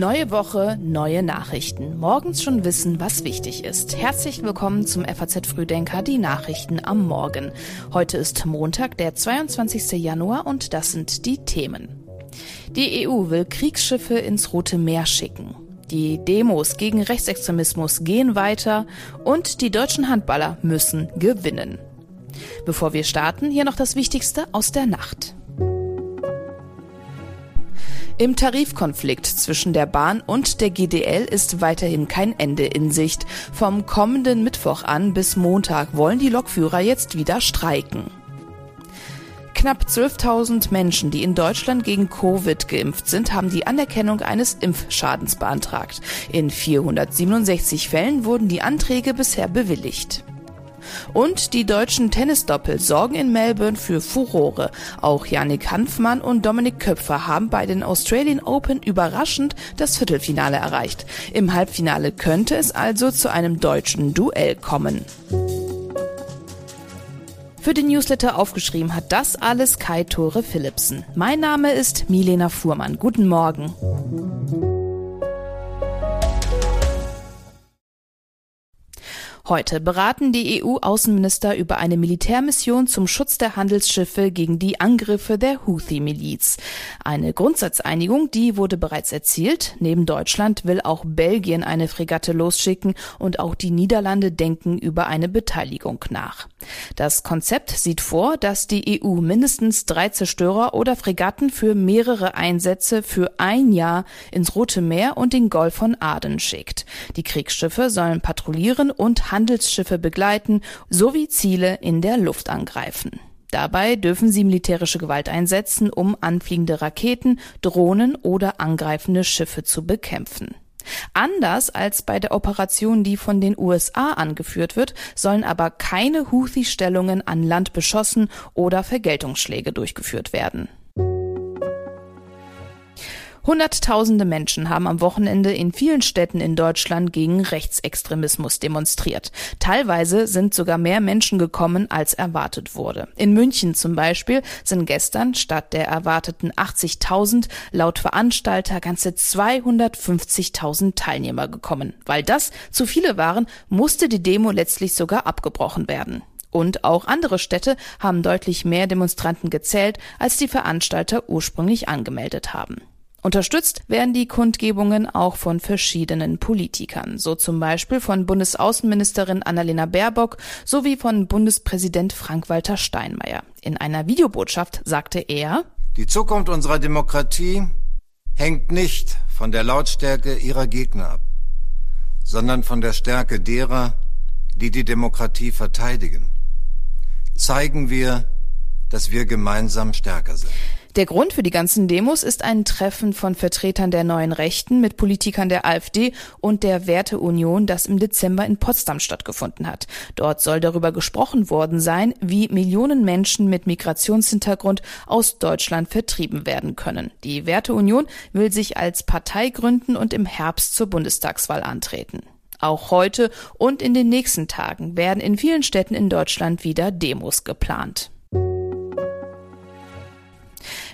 Neue Woche, neue Nachrichten. Morgens schon wissen, was wichtig ist. Herzlich willkommen zum FAZ Frühdenker, die Nachrichten am Morgen. Heute ist Montag, der 22. Januar und das sind die Themen. Die EU will Kriegsschiffe ins Rote Meer schicken. Die Demos gegen Rechtsextremismus gehen weiter und die deutschen Handballer müssen gewinnen. Bevor wir starten, hier noch das Wichtigste aus der Nacht. Im Tarifkonflikt zwischen der Bahn und der GDL ist weiterhin kein Ende in Sicht. Vom kommenden Mittwoch an bis Montag wollen die Lokführer jetzt wieder streiken. Knapp 12.000 Menschen, die in Deutschland gegen Covid geimpft sind, haben die Anerkennung eines Impfschadens beantragt. In 467 Fällen wurden die Anträge bisher bewilligt. Und die deutschen Tennisdoppel sorgen in Melbourne für Furore. Auch Yannick Hanfmann und Dominik Köpfer haben bei den Australian Open überraschend das Viertelfinale erreicht. Im Halbfinale könnte es also zu einem deutschen Duell kommen. Für den Newsletter aufgeschrieben hat das alles Kai Tore Philipsen. Mein Name ist Milena Fuhrmann. Guten Morgen. Heute beraten die EU-Außenminister über eine Militärmission zum Schutz der Handelsschiffe gegen die Angriffe der Houthi-Miliz. Eine Grundsatzeinigung, die wurde bereits erzielt. Neben Deutschland will auch Belgien eine Fregatte losschicken und auch die Niederlande denken über eine Beteiligung nach. Das Konzept sieht vor, dass die EU mindestens drei Zerstörer oder Fregatten für mehrere Einsätze für ein Jahr ins Rote Meer und den Golf von Aden schickt. Die Kriegsschiffe sollen patrouillieren und Handelsschiffe begleiten sowie Ziele in der Luft angreifen. Dabei dürfen sie militärische Gewalt einsetzen, um anfliegende Raketen, Drohnen oder angreifende Schiffe zu bekämpfen. Anders als bei der Operation, die von den USA angeführt wird, sollen aber keine Houthi-Stellungen an Land beschossen oder Vergeltungsschläge durchgeführt werden. Hunderttausende Menschen haben am Wochenende in vielen Städten in Deutschland gegen Rechtsextremismus demonstriert. Teilweise sind sogar mehr Menschen gekommen, als erwartet wurde. In München zum Beispiel sind gestern statt der erwarteten 80.000 laut Veranstalter ganze 250.000 Teilnehmer gekommen. Weil das zu viele waren, musste die Demo letztlich sogar abgebrochen werden. Und auch andere Städte haben deutlich mehr Demonstranten gezählt, als die Veranstalter ursprünglich angemeldet haben. Unterstützt werden die Kundgebungen auch von verschiedenen Politikern, so zum Beispiel von Bundesaußenministerin Annalena Baerbock sowie von Bundespräsident Frank-Walter Steinmeier. In einer Videobotschaft sagte er, Die Zukunft unserer Demokratie hängt nicht von der Lautstärke ihrer Gegner ab, sondern von der Stärke derer, die die Demokratie verteidigen. Zeigen wir, dass wir gemeinsam stärker sind. Der Grund für die ganzen Demos ist ein Treffen von Vertretern der neuen Rechten mit Politikern der AfD und der Werteunion, das im Dezember in Potsdam stattgefunden hat. Dort soll darüber gesprochen worden sein, wie Millionen Menschen mit Migrationshintergrund aus Deutschland vertrieben werden können. Die Werteunion will sich als Partei gründen und im Herbst zur Bundestagswahl antreten. Auch heute und in den nächsten Tagen werden in vielen Städten in Deutschland wieder Demos geplant.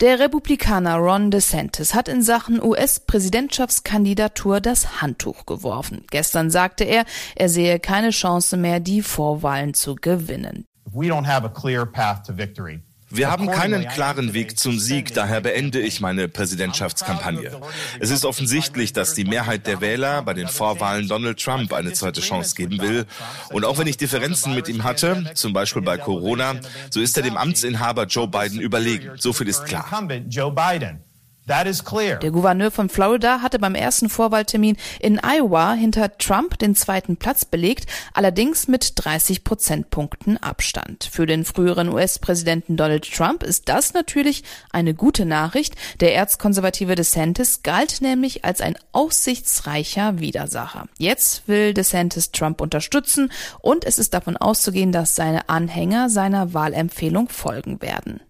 Der Republikaner Ron DeSantis hat in Sachen US-Präsidentschaftskandidatur das Handtuch geworfen. Gestern sagte er, er sehe keine Chance mehr, die Vorwahlen zu gewinnen. We don't have a clear path to victory. Wir haben keinen klaren Weg zum Sieg, daher beende ich meine Präsidentschaftskampagne. Es ist offensichtlich, dass die Mehrheit der Wähler bei den Vorwahlen Donald Trump eine zweite Chance geben will. Und auch wenn ich Differenzen mit ihm hatte, zum Beispiel bei Corona, so ist er dem Amtsinhaber Joe Biden überlegen. So viel ist klar. Der Gouverneur von Florida hatte beim ersten Vorwahltermin in Iowa hinter Trump den zweiten Platz belegt, allerdings mit 30 Prozentpunkten Abstand. Für den früheren US-Präsidenten Donald Trump ist das natürlich eine gute Nachricht. Der erzkonservative DeSantis galt nämlich als ein aussichtsreicher Widersacher. Jetzt will DeSantis Trump unterstützen und es ist davon auszugehen, dass seine Anhänger seiner Wahlempfehlung folgen werden.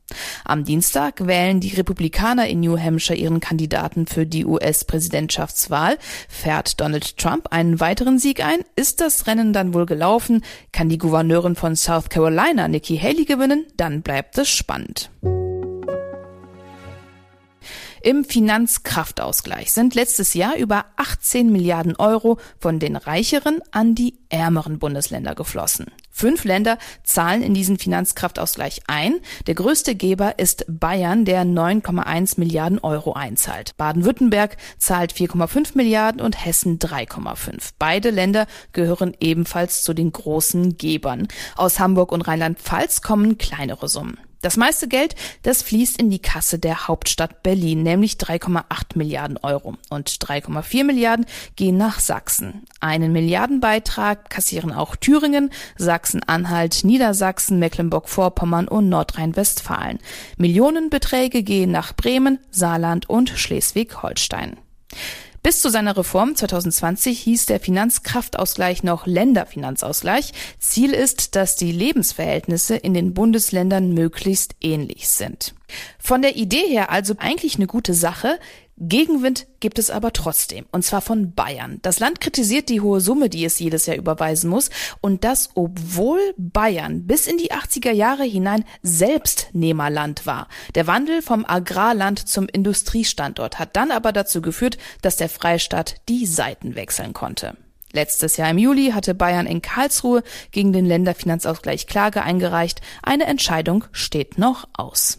Am Dienstag wählen die Republikaner in New Hampshire ihren Kandidaten für die US-Präsidentschaftswahl. Fährt Donald Trump einen weiteren Sieg ein? Ist das Rennen dann wohl gelaufen? Kann die Gouverneurin von South Carolina, Nikki Haley, gewinnen? Dann bleibt es spannend. Im Finanzkraftausgleich sind letztes Jahr über 18 Milliarden Euro von den reicheren an die ärmeren Bundesländer geflossen. Fünf Länder zahlen in diesen Finanzkraftausgleich ein. Der größte Geber ist Bayern, der 9,1 Milliarden Euro einzahlt. Baden-Württemberg zahlt 4,5 Milliarden und Hessen 3,5. Beide Länder gehören ebenfalls zu den großen Gebern. Aus Hamburg und Rheinland-Pfalz kommen kleinere Summen. Das meiste Geld, das fließt in die Kasse der Hauptstadt Berlin, nämlich 3,8 Milliarden Euro. Und 3,4 Milliarden gehen nach Sachsen. Einen Milliardenbeitrag kassieren auch Thüringen, Sachsen-Anhalt, Niedersachsen, Mecklenburg-Vorpommern und Nordrhein-Westfalen. Millionenbeträge gehen nach Bremen, Saarland und Schleswig-Holstein. Bis zu seiner Reform 2020 hieß der Finanzkraftausgleich noch Länderfinanzausgleich. Ziel ist, dass die Lebensverhältnisse in den Bundesländern möglichst ähnlich sind. Von der Idee her also eigentlich eine gute Sache. Gegenwind gibt es aber trotzdem, und zwar von Bayern. Das Land kritisiert die hohe Summe, die es jedes Jahr überweisen muss, und das, obwohl Bayern bis in die 80er Jahre hinein selbst Nehmerland war. Der Wandel vom Agrarland zum Industriestandort hat dann aber dazu geführt, dass der Freistaat die Seiten wechseln konnte. Letztes Jahr im Juli hatte Bayern in Karlsruhe gegen den Länderfinanzausgleich Klage eingereicht. Eine Entscheidung steht noch aus.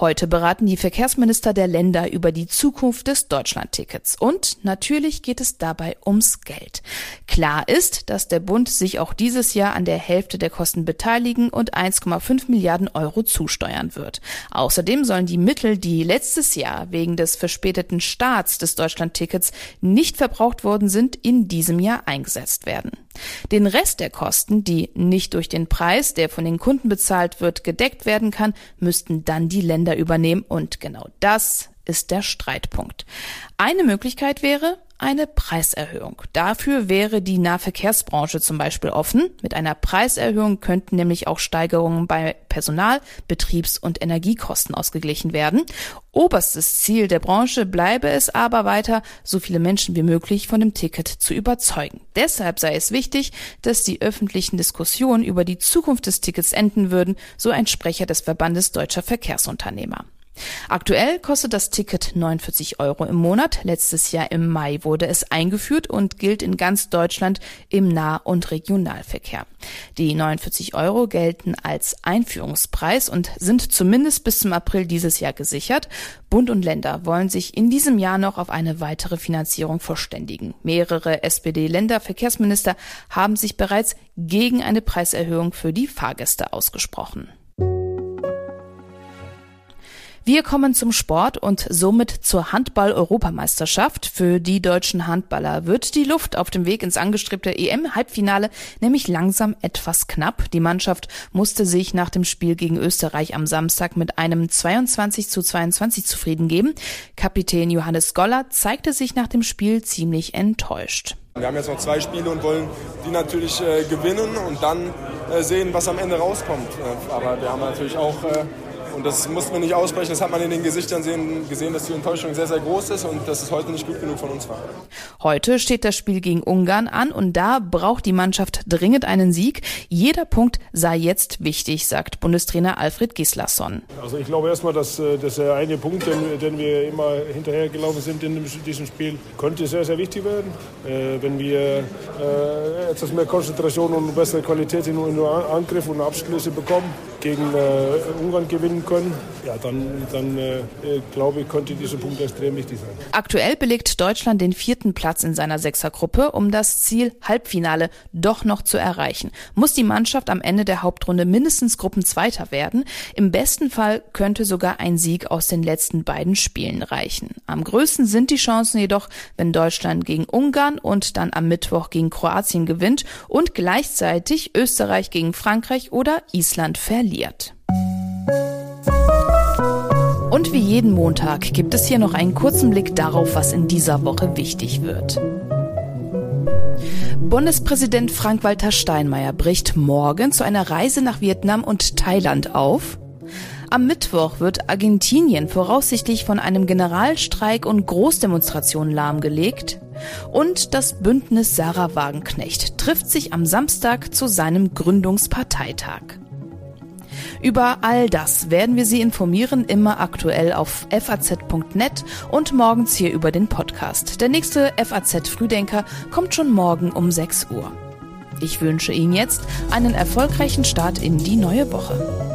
Heute beraten die Verkehrsminister der Länder über die Zukunft des Deutschlandtickets. Und natürlich geht es dabei ums Geld. Klar ist, dass der Bund sich auch dieses Jahr an der Hälfte der Kosten beteiligen und 1,5 Milliarden Euro zusteuern wird. Außerdem sollen die Mittel, die letztes Jahr wegen des verspäteten Starts des Deutschlandtickets nicht verbraucht worden sind, in diesem Jahr eingesetzt werden. Den Rest der Kosten, die nicht durch den Preis, der von den Kunden bezahlt wird, gedeckt werden kann, müssten dann die Länder übernehmen. Und genau das ist der Streitpunkt. Eine Möglichkeit wäre, eine Preiserhöhung. Dafür wäre die Nahverkehrsbranche zum Beispiel offen. Mit einer Preiserhöhung könnten nämlich auch Steigerungen bei Personal, Betriebs- und Energiekosten ausgeglichen werden. Oberstes Ziel der Branche bleibe es aber weiter, so viele Menschen wie möglich von dem Ticket zu überzeugen. Deshalb sei es wichtig, dass die öffentlichen Diskussionen über die Zukunft des Tickets enden würden, so ein Sprecher des Verbandes deutscher Verkehrsunternehmer. Aktuell kostet das Ticket 49 Euro im Monat. Letztes Jahr im Mai wurde es eingeführt und gilt in ganz Deutschland im Nah- und Regionalverkehr. Die 49 Euro gelten als Einführungspreis und sind zumindest bis zum April dieses Jahr gesichert. Bund und Länder wollen sich in diesem Jahr noch auf eine weitere Finanzierung verständigen. Mehrere SPD-Länderverkehrsminister haben sich bereits gegen eine Preiserhöhung für die Fahrgäste ausgesprochen. Wir kommen zum Sport und somit zur Handball-Europameisterschaft. Für die deutschen Handballer wird die Luft auf dem Weg ins angestrebte EM-Halbfinale nämlich langsam etwas knapp. Die Mannschaft musste sich nach dem Spiel gegen Österreich am Samstag mit einem 22 zu 22 zufrieden geben. Kapitän Johannes Goller zeigte sich nach dem Spiel ziemlich enttäuscht. Wir haben jetzt noch zwei Spiele und wollen die natürlich äh, gewinnen und dann äh, sehen, was am Ende rauskommt. Äh, aber wir haben natürlich auch äh, und das muss man nicht aussprechen, das hat man in den Gesichtern sehen, gesehen, dass die Enttäuschung sehr, sehr groß ist und dass es heute nicht gut genug von uns war. Heute steht das Spiel gegen Ungarn an und da braucht die Mannschaft dringend einen Sieg. Jeder Punkt sei jetzt wichtig, sagt Bundestrainer Alfred Gislason. Also ich glaube erstmal, dass, äh, dass der eine Punkt, den, den wir immer hinterhergelaufen sind in diesem Spiel, könnte sehr, sehr wichtig werden. Äh, wenn wir äh, etwas mehr Konzentration und bessere Qualität in, in Angriff und Abschlüsse bekommen, gegen äh, Ungarn gewinnen können, ja, dann, dann äh, glaube ich, könnte dieser Punkt extrem wichtig sein. Aktuell belegt Deutschland den vierten Platz in seiner Sechsergruppe. Um das Ziel Halbfinale doch noch zu erreichen, muss die Mannschaft am Ende der Hauptrunde mindestens Gruppenzweiter werden. Im besten Fall könnte sogar ein Sieg aus den letzten beiden Spielen reichen. Am größten sind die Chancen jedoch, wenn Deutschland gegen Ungarn und dann am Mittwoch gegen Kroatien gewinnt und gleichzeitig Österreich gegen Frankreich oder Island verliert. Und wie jeden Montag gibt es hier noch einen kurzen Blick darauf, was in dieser Woche wichtig wird. Bundespräsident Frank-Walter Steinmeier bricht morgen zu einer Reise nach Vietnam und Thailand auf. Am Mittwoch wird Argentinien voraussichtlich von einem Generalstreik und Großdemonstrationen lahmgelegt. Und das Bündnis Sarah Wagenknecht trifft sich am Samstag zu seinem Gründungsparteitag. Über all das werden wir Sie informieren, immer aktuell auf faz.net und morgens hier über den Podcast. Der nächste FAZ Frühdenker kommt schon morgen um 6 Uhr. Ich wünsche Ihnen jetzt einen erfolgreichen Start in die neue Woche.